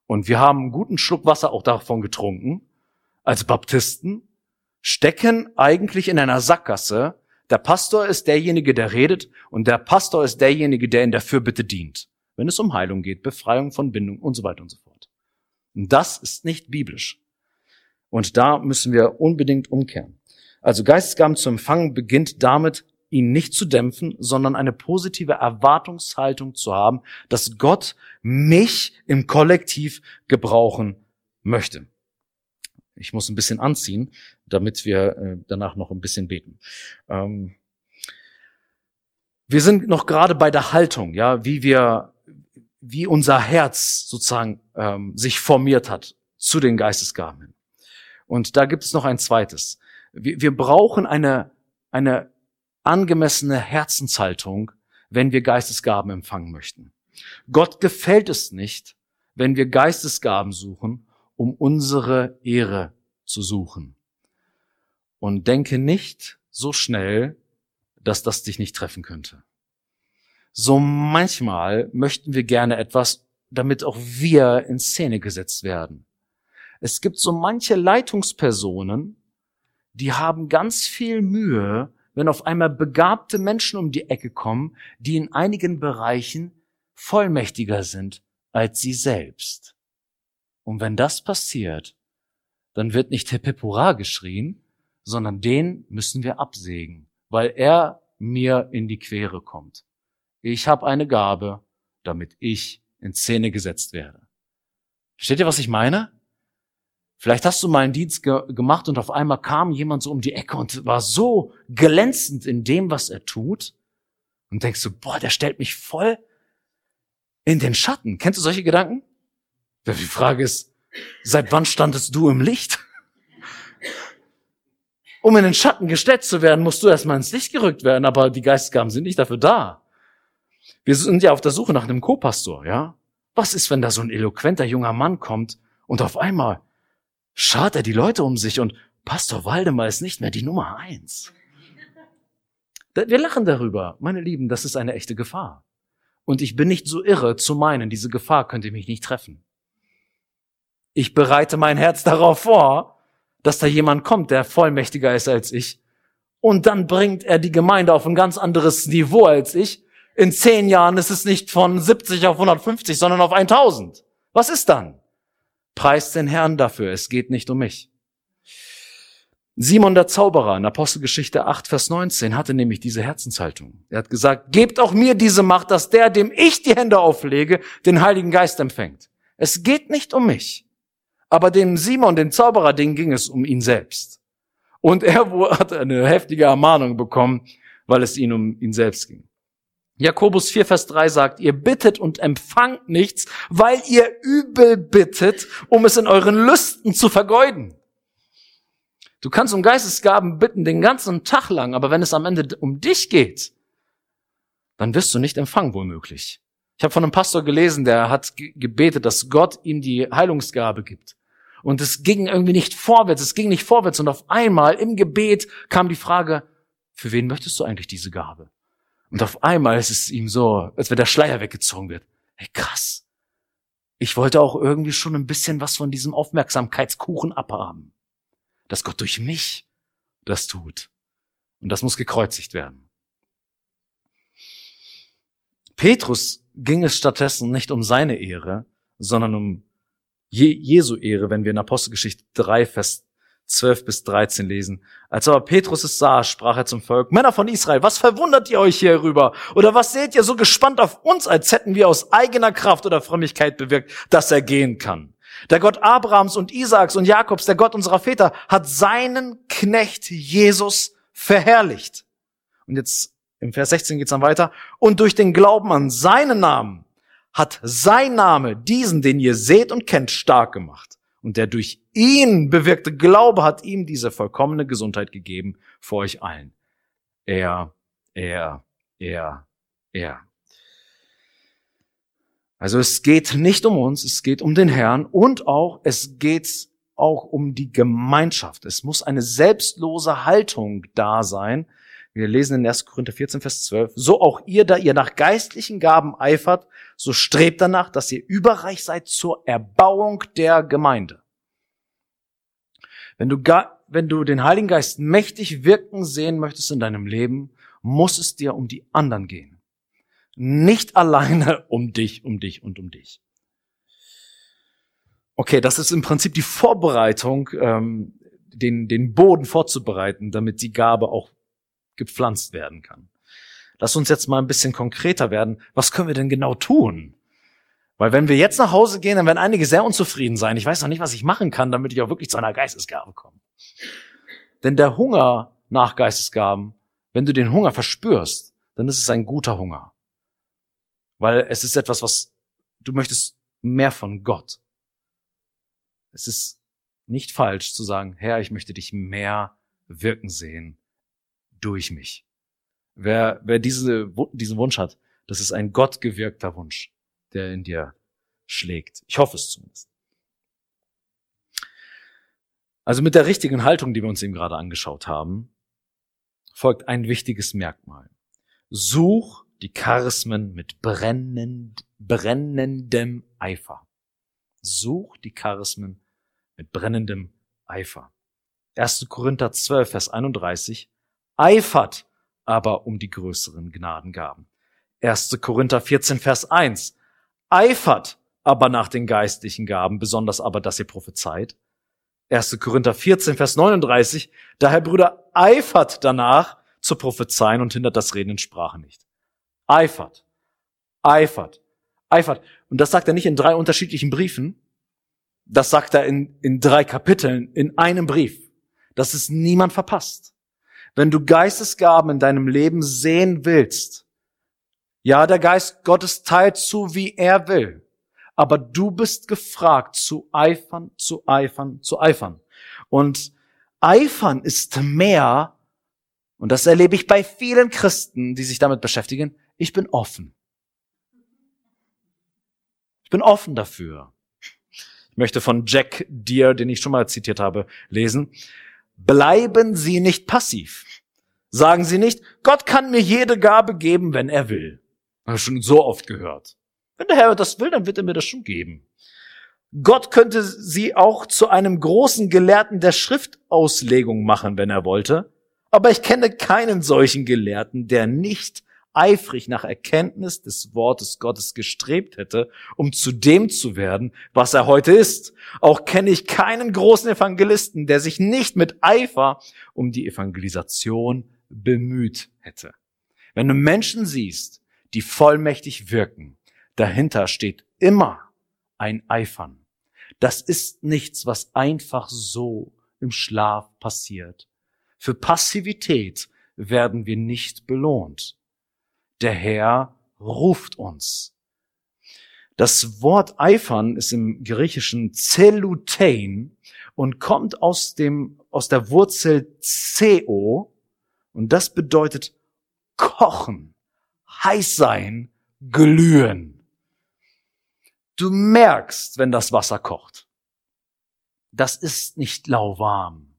und wir haben einen guten Schluck Wasser auch davon getrunken, als Baptisten, stecken eigentlich in einer Sackgasse. Der Pastor ist derjenige, der redet und der Pastor ist derjenige, der in der Fürbitte dient, wenn es um Heilung geht, Befreiung von Bindung und so weiter und so fort. Und das ist nicht biblisch. Und da müssen wir unbedingt umkehren. Also Geistesgaben zu empfangen beginnt damit, ihn nicht zu dämpfen, sondern eine positive Erwartungshaltung zu haben, dass Gott mich im Kollektiv gebrauchen möchte. Ich muss ein bisschen anziehen, damit wir äh, danach noch ein bisschen beten. Ähm, wir sind noch gerade bei der Haltung, ja, wie wir, wie unser Herz sozusagen ähm, sich formiert hat zu den Geistesgaben. Und da gibt es noch ein zweites. Wir, wir brauchen eine, eine angemessene Herzenshaltung, wenn wir Geistesgaben empfangen möchten. Gott gefällt es nicht, wenn wir Geistesgaben suchen, um unsere Ehre zu suchen. Und denke nicht so schnell, dass das dich nicht treffen könnte. So manchmal möchten wir gerne etwas, damit auch wir in Szene gesetzt werden. Es gibt so manche Leitungspersonen, die haben ganz viel Mühe, wenn auf einmal begabte Menschen um die Ecke kommen, die in einigen Bereichen vollmächtiger sind als sie selbst. Und wenn das passiert, dann wird nicht Hepepura geschrien, sondern den müssen wir absägen, weil er mir in die Quere kommt. Ich habe eine Gabe, damit ich in Szene gesetzt werde. Versteht ihr, was ich meine? Vielleicht hast du mal einen Dienst ge gemacht und auf einmal kam jemand so um die Ecke und war so glänzend in dem, was er tut. Und denkst du, boah, der stellt mich voll in den Schatten. Kennst du solche Gedanken? Die Frage ist, seit wann standest du im Licht? (laughs) Um in den Schatten gestellt zu werden, musst du erstmal ins Licht gerückt werden, aber die Geistesgaben sind nicht dafür da. Wir sind ja auf der Suche nach einem Co-Pastor, ja? Was ist, wenn da so ein eloquenter junger Mann kommt und auf einmal schart er die Leute um sich und Pastor Waldemar ist nicht mehr die Nummer eins. Wir lachen darüber. Meine Lieben, das ist eine echte Gefahr. Und ich bin nicht so irre zu meinen, diese Gefahr könnte mich nicht treffen. Ich bereite mein Herz darauf vor, dass da jemand kommt, der vollmächtiger ist als ich. Und dann bringt er die Gemeinde auf ein ganz anderes Niveau als ich. In zehn Jahren ist es nicht von 70 auf 150, sondern auf 1000. Was ist dann? Preist den Herrn dafür. Es geht nicht um mich. Simon der Zauberer in Apostelgeschichte 8, Vers 19 hatte nämlich diese Herzenshaltung. Er hat gesagt, gebt auch mir diese Macht, dass der, dem ich die Hände auflege, den Heiligen Geist empfängt. Es geht nicht um mich. Aber dem Simon, dem Zauberer, den ging es um ihn selbst. Und er (laughs) hat eine heftige Ermahnung bekommen, weil es ihn um ihn selbst ging. Jakobus 4, Vers 3 sagt, ihr bittet und empfangt nichts, weil ihr übel bittet, um es in euren Lüsten zu vergeuden. Du kannst um Geistesgaben bitten den ganzen Tag lang, aber wenn es am Ende um dich geht, dann wirst du nicht empfangen, womöglich. Ich habe von einem Pastor gelesen, der hat gebetet, dass Gott ihm die Heilungsgabe gibt. Und es ging irgendwie nicht vorwärts, es ging nicht vorwärts. Und auf einmal im Gebet kam die Frage, für wen möchtest du eigentlich diese Gabe? Und auf einmal ist es ihm so, als wenn der Schleier weggezogen wird. Hey, krass. Ich wollte auch irgendwie schon ein bisschen was von diesem Aufmerksamkeitskuchen abhaben dass Gott durch mich das tut. Und das muss gekreuzigt werden. Petrus ging es stattdessen nicht um seine Ehre, sondern um Jesu Ehre, wenn wir in Apostelgeschichte 3, Vers 12 bis 13 lesen. Als aber Petrus es sah, sprach er zum Volk, Männer von Israel, was verwundert ihr euch hierüber? Oder was seht ihr so gespannt auf uns, als hätten wir aus eigener Kraft oder Frömmigkeit bewirkt, dass er gehen kann? Der Gott Abrahams und Isaaks und Jakobs, der Gott unserer Väter, hat seinen Knecht Jesus verherrlicht. Und jetzt im Vers 16 geht's dann weiter. Und durch den Glauben an seinen Namen hat sein Name diesen, den ihr seht und kennt, stark gemacht. Und der durch ihn bewirkte Glaube hat ihm diese vollkommene Gesundheit gegeben vor euch allen. Er, er, er, er. Also es geht nicht um uns, es geht um den Herrn und auch, es geht auch um die Gemeinschaft. Es muss eine selbstlose Haltung da sein. Wir lesen in 1. Korinther 14, Vers 12. So auch ihr, da ihr nach geistlichen Gaben eifert, so strebt danach, dass ihr überreich seid zur Erbauung der Gemeinde. Wenn du, wenn du den Heiligen Geist mächtig wirken sehen möchtest in deinem Leben, muss es dir um die anderen gehen. Nicht alleine (laughs) um dich, um dich und um dich. Okay, das ist im Prinzip die Vorbereitung, ähm, den, den Boden vorzubereiten, damit die Gabe auch gepflanzt werden kann. Lass uns jetzt mal ein bisschen konkreter werden. Was können wir denn genau tun? Weil wenn wir jetzt nach Hause gehen, dann werden einige sehr unzufrieden sein. Ich weiß noch nicht, was ich machen kann, damit ich auch wirklich zu einer Geistesgabe komme. Denn der Hunger nach Geistesgaben, wenn du den Hunger verspürst, dann ist es ein guter Hunger. Weil es ist etwas, was du möchtest mehr von Gott. Es ist nicht falsch zu sagen, Herr, ich möchte dich mehr wirken sehen durch mich. Wer, wer diese, diesen Wunsch hat, das ist ein gottgewirkter Wunsch, der in dir schlägt. Ich hoffe es zumindest. Also mit der richtigen Haltung, die wir uns eben gerade angeschaut haben, folgt ein wichtiges Merkmal. Such die Charismen mit brennend, brennendem Eifer. Such die Charismen mit brennendem Eifer. 1. Korinther 12, Vers 31. Eifert aber um die größeren Gnadengaben. 1. Korinther 14, Vers 1. Eifert aber nach den geistlichen Gaben, besonders aber, dass ihr prophezeit. 1. Korinther 14, Vers 39. Daher, Brüder, eifert danach zu prophezeien und hindert das Reden in Sprache nicht. Eifert. Eifert. Eifert. Und das sagt er nicht in drei unterschiedlichen Briefen. Das sagt er in, in drei Kapiteln, in einem Brief. Das ist niemand verpasst. Wenn du Geistesgaben in deinem Leben sehen willst, ja, der Geist Gottes teilt zu, wie er will. Aber du bist gefragt, zu eifern, zu eifern, zu eifern. Und eifern ist mehr, und das erlebe ich bei vielen Christen, die sich damit beschäftigen, ich bin offen. Ich bin offen dafür. Ich möchte von Jack Deere, den ich schon mal zitiert habe, lesen. Bleiben Sie nicht passiv. Sagen Sie nicht, Gott kann mir jede Gabe geben, wenn er will. Habe ich schon so oft gehört. Wenn der Herr das will, dann wird er mir das schon geben. Gott könnte sie auch zu einem großen Gelehrten der Schriftauslegung machen, wenn er wollte. Aber ich kenne keinen solchen Gelehrten, der nicht eifrig nach Erkenntnis des Wortes Gottes gestrebt hätte, um zu dem zu werden, was er heute ist. Auch kenne ich keinen großen Evangelisten, der sich nicht mit Eifer um die Evangelisation bemüht hätte. Wenn du Menschen siehst, die vollmächtig wirken, dahinter steht immer ein Eifern. Das ist nichts, was einfach so im Schlaf passiert. Für Passivität werden wir nicht belohnt der Herr ruft uns. Das Wort eifern ist im Griechischen zelutein und kommt aus dem, aus der Wurzel ceo und das bedeutet kochen, heiß sein, glühen. Du merkst, wenn das Wasser kocht. Das ist nicht lauwarm.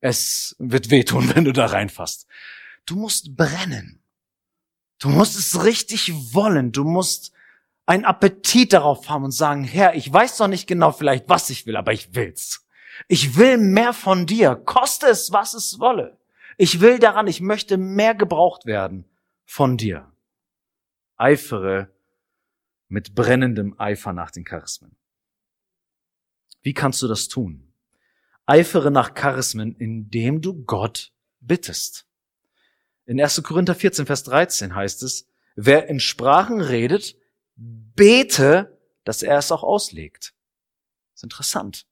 Es wird wehtun, (laughs) wenn du da reinfasst. Du musst brennen. Du musst es richtig wollen. Du musst einen Appetit darauf haben und sagen, Herr, ich weiß doch nicht genau vielleicht, was ich will, aber ich will's. Ich will mehr von dir, koste es, was es wolle. Ich will daran, ich möchte mehr gebraucht werden von dir. Eifere mit brennendem Eifer nach den Charismen. Wie kannst du das tun? Eifere nach Charismen, indem du Gott bittest. In 1. Korinther 14, Vers 13 heißt es, wer in Sprachen redet, bete, dass er es auch auslegt. ist interessant.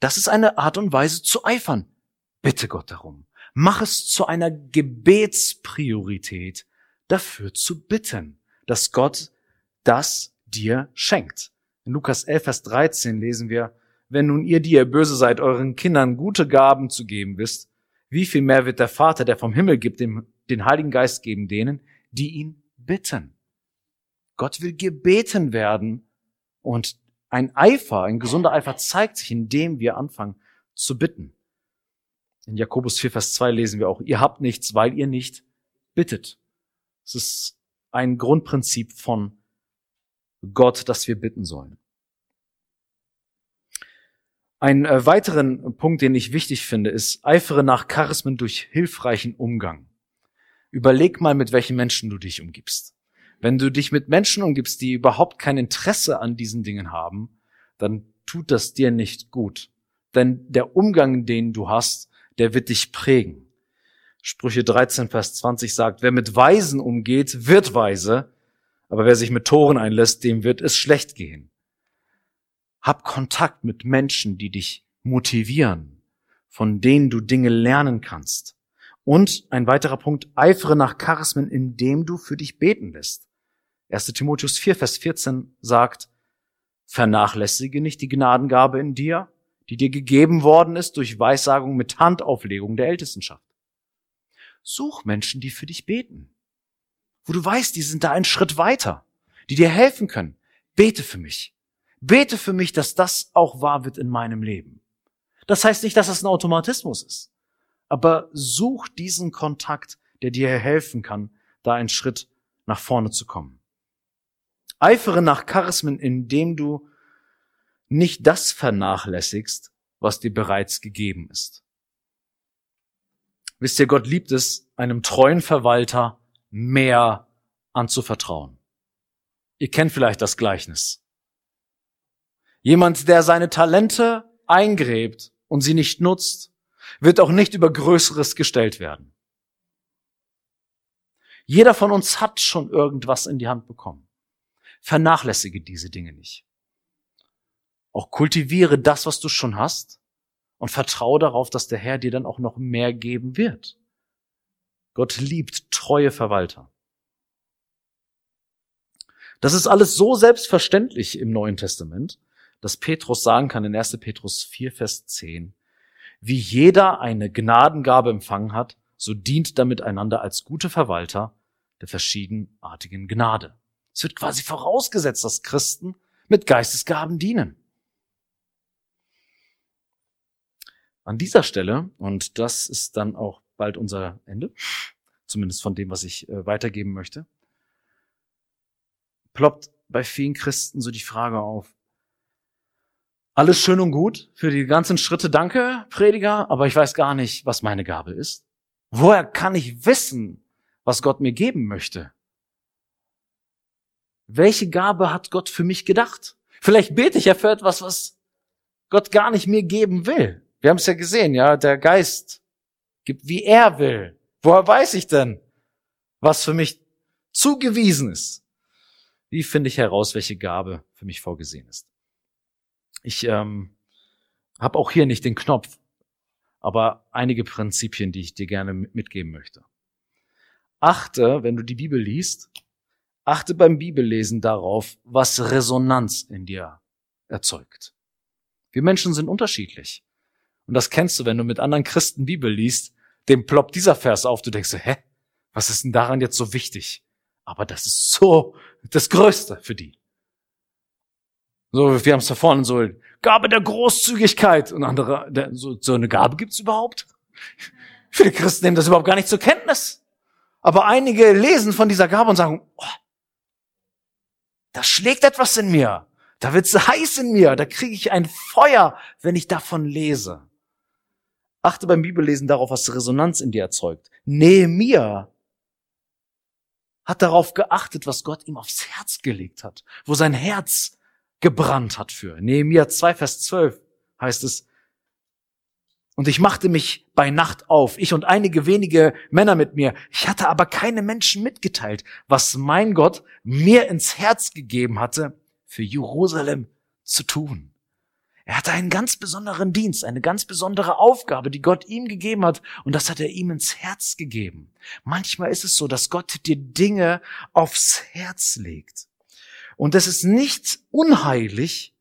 Das ist eine Art und Weise zu eifern. Bitte Gott darum. Mach es zu einer Gebetspriorität, dafür zu bitten, dass Gott das dir schenkt. In Lukas 11, Vers 13 lesen wir, wenn nun ihr, die ihr böse seid, euren Kindern gute Gaben zu geben wisst, wie viel mehr wird der Vater, der vom Himmel gibt, dem, den Heiligen Geist geben denen, die ihn bitten. Gott will gebeten werden und ein Eifer, ein gesunder Eifer zeigt sich, indem wir anfangen zu bitten. In Jakobus 4, Vers 2 lesen wir auch, ihr habt nichts, weil ihr nicht bittet. Es ist ein Grundprinzip von Gott, dass wir bitten sollen. Ein äh, weiteren Punkt, den ich wichtig finde, ist, eifere nach Charismen durch hilfreichen Umgang. Überleg mal, mit welchen Menschen du dich umgibst. Wenn du dich mit Menschen umgibst, die überhaupt kein Interesse an diesen Dingen haben, dann tut das dir nicht gut. Denn der Umgang, den du hast, der wird dich prägen. Sprüche 13, Vers 20 sagt, wer mit Weisen umgeht, wird weise, aber wer sich mit Toren einlässt, dem wird es schlecht gehen. Hab Kontakt mit Menschen, die dich motivieren, von denen du Dinge lernen kannst. Und ein weiterer Punkt, eifere nach Charismen, indem du für dich beten lässt. 1. Timotheus 4, Vers 14 sagt, vernachlässige nicht die Gnadengabe in dir, die dir gegeben worden ist durch Weissagung mit Handauflegung der Ältestenschaft. Such Menschen, die für dich beten, wo du weißt, die sind da einen Schritt weiter, die dir helfen können. Bete für mich. Bete für mich, dass das auch wahr wird in meinem Leben. Das heißt nicht, dass das ein Automatismus ist, aber such diesen Kontakt, der dir helfen kann, da einen Schritt nach vorne zu kommen. Eifere nach Charismen, indem du nicht das vernachlässigst, was dir bereits gegeben ist. Wisst ihr, Gott liebt es, einem treuen Verwalter mehr anzuvertrauen. Ihr kennt vielleicht das Gleichnis. Jemand, der seine Talente eingräbt und sie nicht nutzt, wird auch nicht über Größeres gestellt werden. Jeder von uns hat schon irgendwas in die Hand bekommen. Vernachlässige diese Dinge nicht. Auch kultiviere das, was du schon hast und vertraue darauf, dass der Herr dir dann auch noch mehr geben wird. Gott liebt treue Verwalter. Das ist alles so selbstverständlich im Neuen Testament, dass Petrus sagen kann in 1. Petrus 4, Vers 10, wie jeder eine Gnadengabe empfangen hat, so dient damit einander als gute Verwalter der verschiedenartigen Gnade. Es wird quasi vorausgesetzt, dass Christen mit Geistesgaben dienen. An dieser Stelle, und das ist dann auch bald unser Ende, zumindest von dem, was ich äh, weitergeben möchte, ploppt bei vielen Christen so die Frage auf, alles schön und gut für die ganzen Schritte, danke, Prediger, aber ich weiß gar nicht, was meine Gabe ist. Woher kann ich wissen, was Gott mir geben möchte? Welche Gabe hat Gott für mich gedacht? Vielleicht bete ich ja für etwas, was Gott gar nicht mir geben will. Wir haben es ja gesehen, ja, der Geist gibt, wie er will. Woher weiß ich denn, was für mich zugewiesen ist? Wie finde ich heraus, welche Gabe für mich vorgesehen ist? Ich ähm, habe auch hier nicht den Knopf, aber einige Prinzipien, die ich dir gerne mitgeben möchte. Achte, wenn du die Bibel liest, achte beim Bibellesen darauf, was Resonanz in dir erzeugt. Wir Menschen sind unterschiedlich. Und das kennst du, wenn du mit anderen Christen Bibel liest, dem ploppt dieser Vers auf, du denkst, hä, was ist denn daran jetzt so wichtig? Aber das ist so das Größte für die. So, wir haben es da vorne so, Gabe der Großzügigkeit und andere, der, so, so eine Gabe gibt's überhaupt? Viele Christen nehmen das überhaupt gar nicht zur Kenntnis. Aber einige lesen von dieser Gabe und sagen, oh, da schlägt etwas in mir. Da wird's heiß in mir. Da kriege ich ein Feuer, wenn ich davon lese. Achte beim Bibellesen darauf, was Resonanz in dir erzeugt. Nehemia hat darauf geachtet, was Gott ihm aufs Herz gelegt hat, wo sein Herz gebrannt hat für. Nehemia 2, Vers 12 heißt es, und ich machte mich bei Nacht auf, ich und einige wenige Männer mit mir. Ich hatte aber keine Menschen mitgeteilt, was mein Gott mir ins Herz gegeben hatte, für Jerusalem zu tun. Er hatte einen ganz besonderen Dienst, eine ganz besondere Aufgabe, die Gott ihm gegeben hat, und das hat er ihm ins Herz gegeben. Manchmal ist es so, dass Gott dir Dinge aufs Herz legt. Und es ist nicht unheilig,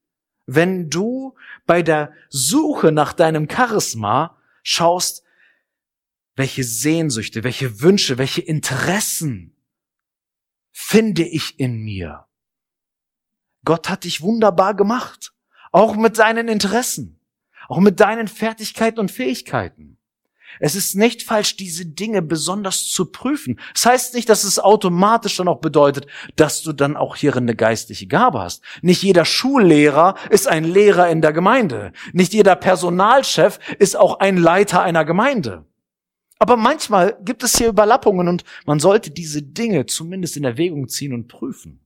wenn du bei der Suche nach deinem Charisma schaust, welche Sehnsüchte, welche Wünsche, welche Interessen finde ich in mir. Gott hat dich wunderbar gemacht. Auch mit seinen Interessen. Auch mit deinen Fertigkeiten und Fähigkeiten. Es ist nicht falsch, diese Dinge besonders zu prüfen. Das heißt nicht, dass es automatisch dann auch bedeutet, dass du dann auch hierin eine geistliche Gabe hast. Nicht jeder Schullehrer ist ein Lehrer in der Gemeinde. Nicht jeder Personalchef ist auch ein Leiter einer Gemeinde. Aber manchmal gibt es hier Überlappungen und man sollte diese Dinge zumindest in Erwägung ziehen und prüfen.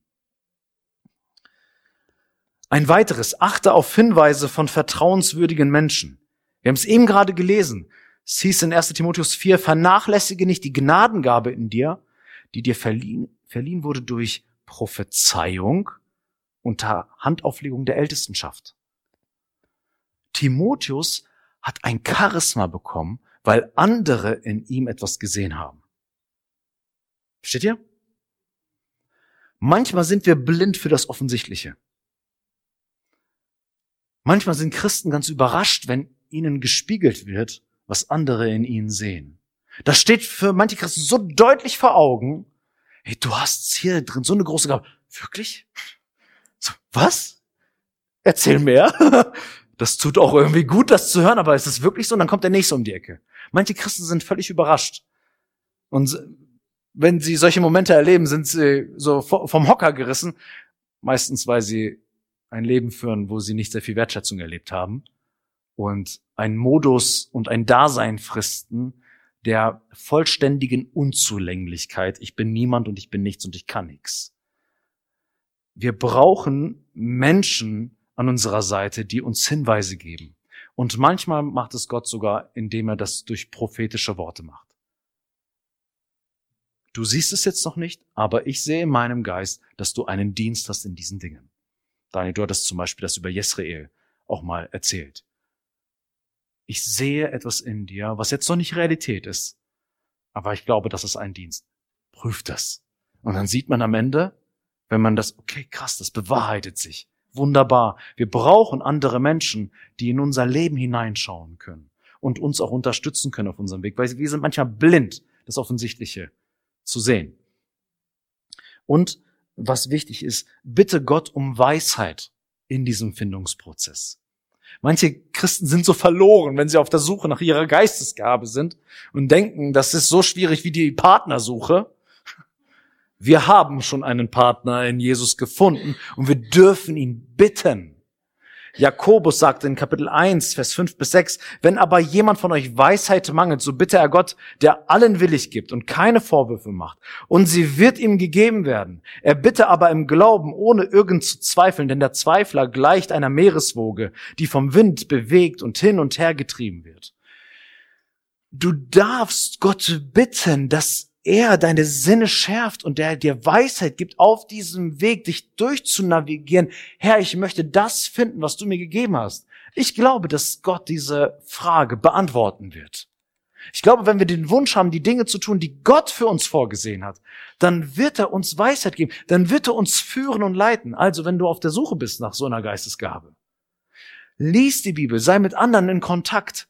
Ein weiteres, achte auf Hinweise von vertrauenswürdigen Menschen. Wir haben es eben gerade gelesen. Es hieß in 1 Timotheus 4, vernachlässige nicht die Gnadengabe in dir, die dir verliehen, verliehen wurde durch Prophezeiung unter Handauflegung der Ältestenschaft. Timotheus hat ein Charisma bekommen, weil andere in ihm etwas gesehen haben. Versteht ihr? Manchmal sind wir blind für das Offensichtliche. Manchmal sind Christen ganz überrascht, wenn ihnen gespiegelt wird, was andere in ihnen sehen. Das steht für manche Christen so deutlich vor Augen. Hey, du hast hier drin so eine große Gabe. Wirklich? So, was? Erzähl mehr. (laughs) Das tut auch irgendwie gut, das zu hören, aber ist es wirklich so? Und dann kommt der nächste um die Ecke. Manche Christen sind völlig überrascht. Und wenn sie solche Momente erleben, sind sie so vom Hocker gerissen. Meistens, weil sie ein Leben führen, wo sie nicht sehr viel Wertschätzung erlebt haben und ein Modus und ein Dasein fristen der vollständigen Unzulänglichkeit. Ich bin niemand und ich bin nichts und ich kann nichts. Wir brauchen Menschen an unserer Seite, die uns Hinweise geben. Und manchmal macht es Gott sogar, indem er das durch prophetische Worte macht. Du siehst es jetzt noch nicht, aber ich sehe in meinem Geist, dass du einen Dienst hast in diesen Dingen. Daniel, du hattest zum Beispiel das über Jesrael auch mal erzählt. Ich sehe etwas in dir, was jetzt noch nicht Realität ist. Aber ich glaube, das ist ein Dienst. Prüf das. Und dann sieht man am Ende, wenn man das, okay, krass, das bewahrheitet sich. Wunderbar. Wir brauchen andere Menschen, die in unser Leben hineinschauen können und uns auch unterstützen können auf unserem Weg, weil wir sind manchmal blind, das Offensichtliche zu sehen. Und was wichtig ist, bitte Gott um Weisheit in diesem Findungsprozess. Manche Christen sind so verloren, wenn sie auf der Suche nach ihrer Geistesgabe sind und denken, das ist so schwierig wie die Partnersuche. Wir haben schon einen Partner in Jesus gefunden und wir dürfen ihn bitten. Jakobus sagt in Kapitel 1, Vers 5 bis 6, wenn aber jemand von euch Weisheit mangelt, so bitte er Gott, der allen willig gibt und keine Vorwürfe macht. Und sie wird ihm gegeben werden. Er bitte aber im Glauben, ohne irgend zu zweifeln, denn der Zweifler gleicht einer Meereswoge, die vom Wind bewegt und hin und her getrieben wird. Du darfst Gott bitten, dass er deine Sinne schärft und der dir Weisheit gibt, auf diesem Weg dich durchzunavigieren. Herr, ich möchte das finden, was du mir gegeben hast. Ich glaube, dass Gott diese Frage beantworten wird. Ich glaube, wenn wir den Wunsch haben, die Dinge zu tun, die Gott für uns vorgesehen hat, dann wird er uns Weisheit geben, dann wird er uns führen und leiten. Also, wenn du auf der Suche bist nach so einer Geistesgabe, lies die Bibel, sei mit anderen in Kontakt,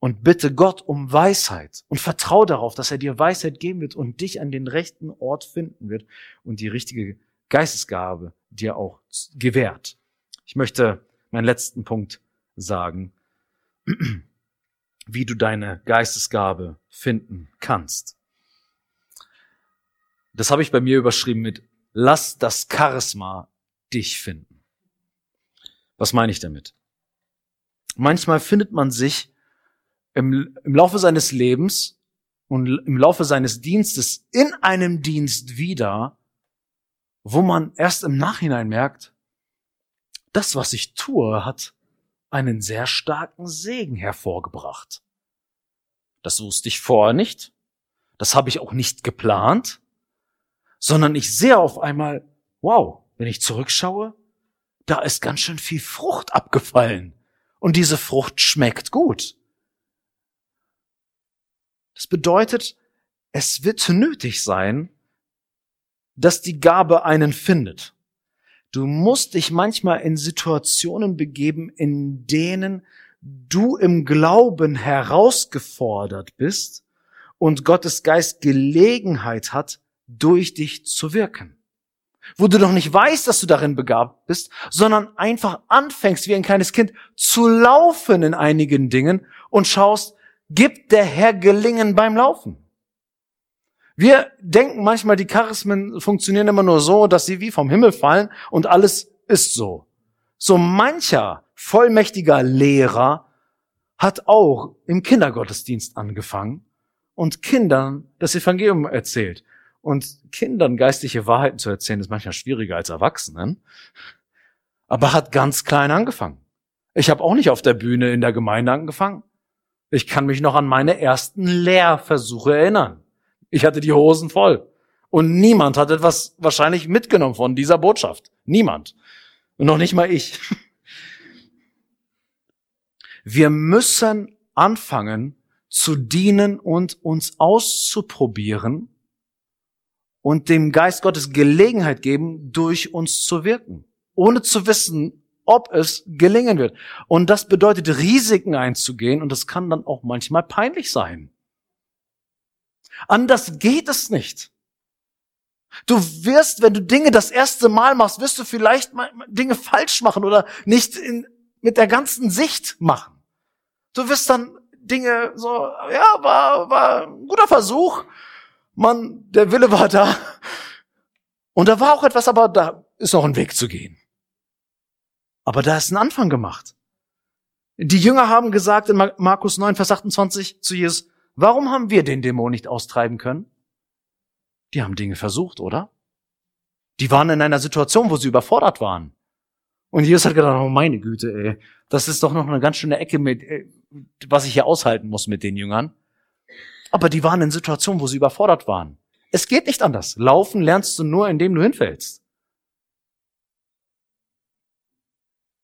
und bitte Gott um Weisheit und vertrau darauf, dass er dir Weisheit geben wird und dich an den rechten Ort finden wird und die richtige Geistesgabe dir auch gewährt. Ich möchte meinen letzten Punkt sagen, wie du deine Geistesgabe finden kannst. Das habe ich bei mir überschrieben mit Lass das Charisma dich finden. Was meine ich damit? Manchmal findet man sich im, im Laufe seines Lebens und im Laufe seines Dienstes in einem Dienst wieder, wo man erst im Nachhinein merkt, das, was ich tue, hat einen sehr starken Segen hervorgebracht. Das wusste ich vorher nicht. Das habe ich auch nicht geplant, sondern ich sehe auf einmal, wow, wenn ich zurückschaue, da ist ganz schön viel Frucht abgefallen. Und diese Frucht schmeckt gut. Das bedeutet, es wird nötig sein, dass die Gabe einen findet. Du musst dich manchmal in Situationen begeben, in denen du im Glauben herausgefordert bist und Gottes Geist Gelegenheit hat, durch dich zu wirken. Wo du doch nicht weißt, dass du darin begabt bist, sondern einfach anfängst, wie ein kleines Kind, zu laufen in einigen Dingen und schaust, gibt der Herr Gelingen beim Laufen. Wir denken manchmal, die Charismen funktionieren immer nur so, dass sie wie vom Himmel fallen und alles ist so. So mancher vollmächtiger Lehrer hat auch im Kindergottesdienst angefangen und Kindern das Evangelium erzählt. Und Kindern geistliche Wahrheiten zu erzählen, ist manchmal schwieriger als Erwachsenen. Aber hat ganz klein angefangen. Ich habe auch nicht auf der Bühne in der Gemeinde angefangen. Ich kann mich noch an meine ersten Lehrversuche erinnern. Ich hatte die Hosen voll. Und niemand hat etwas wahrscheinlich mitgenommen von dieser Botschaft. Niemand. Und noch nicht mal ich. (laughs) Wir müssen anfangen zu dienen und uns auszuprobieren und dem Geist Gottes Gelegenheit geben, durch uns zu wirken, ohne zu wissen, ob es gelingen wird. Und das bedeutet, Risiken einzugehen und das kann dann auch manchmal peinlich sein. Anders geht es nicht. Du wirst, wenn du Dinge das erste Mal machst, wirst du vielleicht Dinge falsch machen oder nicht in, mit der ganzen Sicht machen. Du wirst dann Dinge so, ja, war, war ein guter Versuch. Man, der Wille war da. Und da war auch etwas, aber da ist noch ein Weg zu gehen. Aber da ist ein Anfang gemacht. Die Jünger haben gesagt in Markus 9, Vers 28 zu Jesus, warum haben wir den Dämon nicht austreiben können? Die haben Dinge versucht, oder? Die waren in einer Situation, wo sie überfordert waren. Und Jesus hat gedacht, oh meine Güte, ey, das ist doch noch eine ganz schöne Ecke mit, äh, was ich hier aushalten muss mit den Jüngern. Aber die waren in Situationen, wo sie überfordert waren. Es geht nicht anders. Laufen lernst du nur, indem du hinfällst.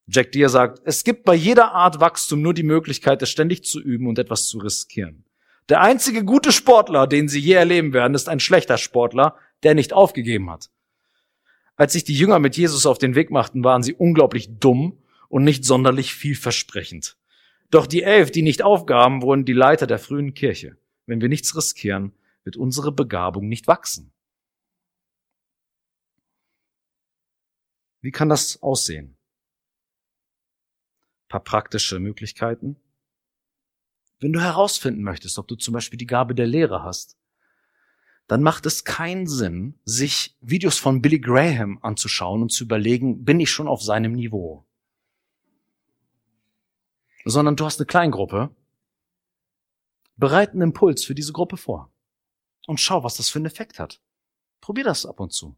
Jack Deere sagt, es gibt bei jeder Art Wachstum nur die Möglichkeit, es ständig zu üben und etwas zu riskieren. Der einzige gute Sportler, den sie je erleben werden, ist ein schlechter Sportler, der nicht aufgegeben hat. Als sich die Jünger mit Jesus auf den Weg machten, waren sie unglaublich dumm und nicht sonderlich vielversprechend. Doch die elf, die nicht aufgaben, wurden die Leiter der frühen Kirche. Wenn wir nichts riskieren, wird unsere Begabung nicht wachsen. Wie kann das aussehen? Paar praktische Möglichkeiten. Wenn du herausfinden möchtest, ob du zum Beispiel die Gabe der Lehre hast, dann macht es keinen Sinn, sich Videos von Billy Graham anzuschauen und zu überlegen, bin ich schon auf seinem Niveau? Sondern du hast eine Kleingruppe, bereite einen Impuls für diese Gruppe vor und schau, was das für einen Effekt hat. Probier das ab und zu.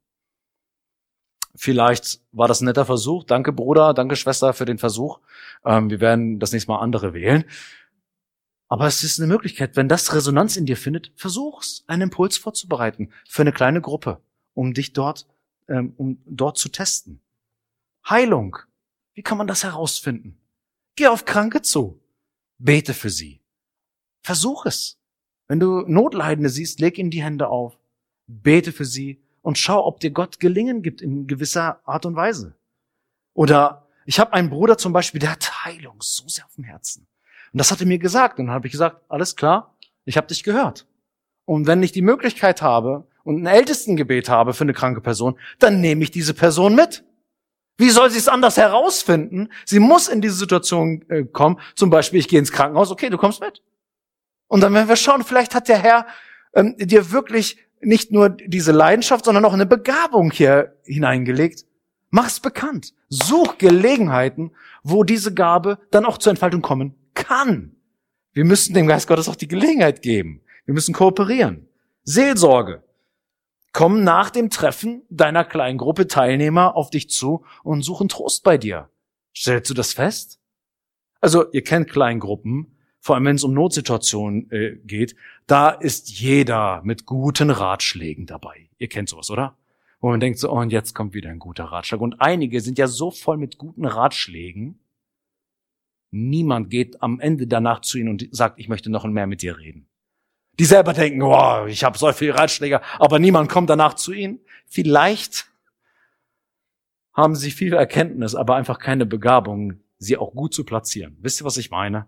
Vielleicht war das ein netter Versuch. Danke Bruder, danke Schwester für den Versuch. Ähm, wir werden das nächste Mal andere wählen. Aber es ist eine Möglichkeit, wenn das Resonanz in dir findet, versuch's, einen Impuls vorzubereiten für eine kleine Gruppe, um dich dort, ähm, um dort zu testen. Heilung. Wie kann man das herausfinden? Geh auf Kranke zu. Bete für sie. Versuch es. Wenn du Notleidende siehst, leg ihnen die Hände auf. Bete für sie und schau, ob dir Gott Gelingen gibt in gewisser Art und Weise. Oder ich habe einen Bruder zum Beispiel, der hat Heilung so sehr auf dem Herzen. Und das hat er mir gesagt. Und dann habe ich gesagt, alles klar, ich habe dich gehört. Und wenn ich die Möglichkeit habe und ein Ältestengebet habe für eine kranke Person, dann nehme ich diese Person mit. Wie soll sie es anders herausfinden? Sie muss in diese Situation äh, kommen. Zum Beispiel, ich gehe ins Krankenhaus, okay, du kommst mit. Und dann werden wir schauen, vielleicht hat der Herr ähm, dir wirklich nicht nur diese Leidenschaft, sondern auch eine Begabung hier hineingelegt. Mach es bekannt. Such Gelegenheiten, wo diese Gabe dann auch zur Entfaltung kommen kann. Wir müssen dem Geist Gottes auch die Gelegenheit geben. Wir müssen kooperieren. Seelsorge. Kommen nach dem Treffen deiner kleinen Gruppe Teilnehmer auf dich zu und suchen Trost bei dir. Stellst du das fest? Also, ihr kennt Kleingruppen, vor allem wenn es um Notsituationen äh, geht, da ist jeder mit guten Ratschlägen dabei. Ihr kennt sowas, oder? wo man denkt so, oh, und jetzt kommt wieder ein guter Ratschlag. Und einige sind ja so voll mit guten Ratschlägen, niemand geht am Ende danach zu ihnen und sagt, ich möchte noch mehr mit dir reden. Die selber denken, oh, ich habe so viele Ratschläge, aber niemand kommt danach zu ihnen. Vielleicht haben sie viel Erkenntnis, aber einfach keine Begabung, sie auch gut zu platzieren. Wisst ihr, was ich meine?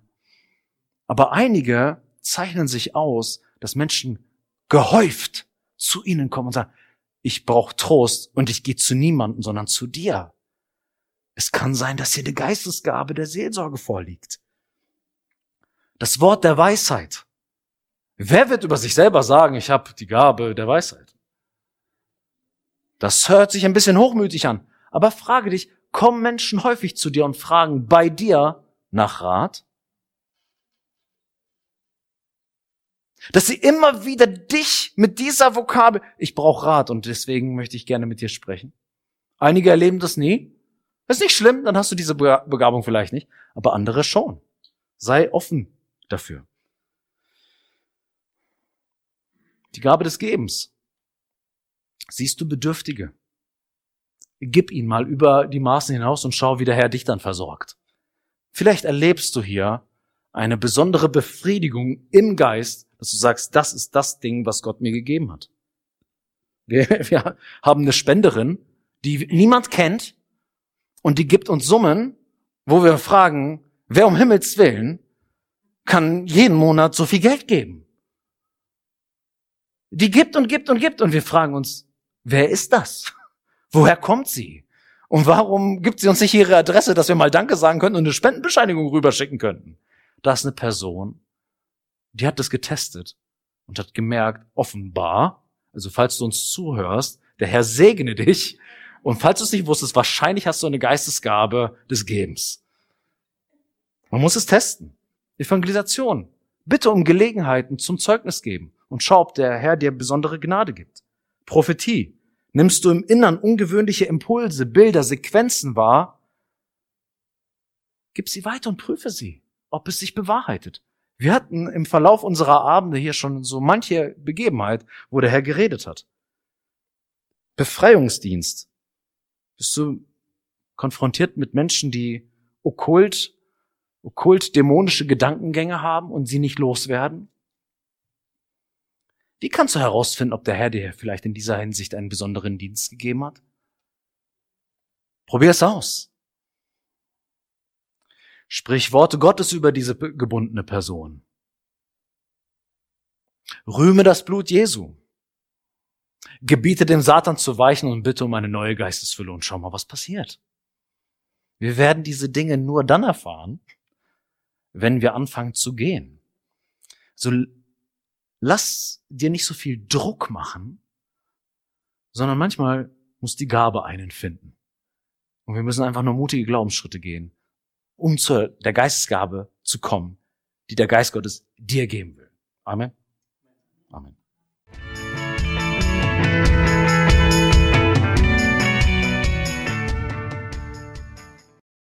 Aber einige zeichnen sich aus, dass Menschen gehäuft zu ihnen kommen und sagen, ich brauche Trost und ich gehe zu niemandem, sondern zu dir. Es kann sein, dass hier die Geistesgabe der Seelsorge vorliegt. Das Wort der Weisheit. Wer wird über sich selber sagen, ich habe die Gabe der Weisheit? Das hört sich ein bisschen hochmütig an. Aber frage dich, kommen Menschen häufig zu dir und fragen bei dir nach Rat? Dass sie immer wieder dich mit dieser Vokabel, ich brauche Rat und deswegen möchte ich gerne mit dir sprechen. Einige erleben das nie. Ist nicht schlimm, dann hast du diese Begabung vielleicht nicht, aber andere schon. Sei offen dafür. Die Gabe des Gebens. Siehst du Bedürftige? Gib ihn mal über die Maßen hinaus und schau, wie der Herr dich dann versorgt. Vielleicht erlebst du hier eine besondere Befriedigung im Geist, dass du sagst, das ist das Ding, was Gott mir gegeben hat. Wir, (laughs) wir haben eine Spenderin, die niemand kennt und die gibt uns Summen, wo wir fragen, wer um Himmels Willen kann jeden Monat so viel Geld geben? Die gibt und gibt und gibt und wir fragen uns, wer ist das? (laughs) Woher kommt sie? Und warum gibt sie uns nicht ihre Adresse, dass wir mal Danke sagen könnten und eine Spendenbescheinigung rüberschicken könnten? Da ist eine Person, die hat das getestet und hat gemerkt, offenbar, also falls du uns zuhörst, der Herr segne dich. Und falls du es nicht wusstest, wahrscheinlich hast du eine Geistesgabe des Gebens. Man muss es testen. Evangelisation. Bitte um Gelegenheiten zum Zeugnis geben und schau, ob der Herr dir besondere Gnade gibt. Prophetie. Nimmst du im Innern ungewöhnliche Impulse, Bilder, Sequenzen wahr? Gib sie weiter und prüfe sie, ob es sich bewahrheitet. Wir hatten im Verlauf unserer Abende hier schon so manche Begebenheit, wo der Herr geredet hat. Befreiungsdienst. Bist du konfrontiert mit Menschen, die okkult, okkult dämonische Gedankengänge haben und sie nicht loswerden? Wie kannst du herausfinden, ob der Herr dir vielleicht in dieser Hinsicht einen besonderen Dienst gegeben hat? Probier es aus. Sprich Worte Gottes über diese gebundene Person. Rühme das Blut Jesu. Gebiete dem Satan zu weichen und bitte um eine neue Geistesfülle und schau mal, was passiert. Wir werden diese Dinge nur dann erfahren, wenn wir anfangen zu gehen. So lass dir nicht so viel Druck machen, sondern manchmal muss die Gabe einen finden. Und wir müssen einfach nur mutige Glaubensschritte gehen um zu der Geistesgabe zu kommen, die der Geist Gottes dir geben will. Amen.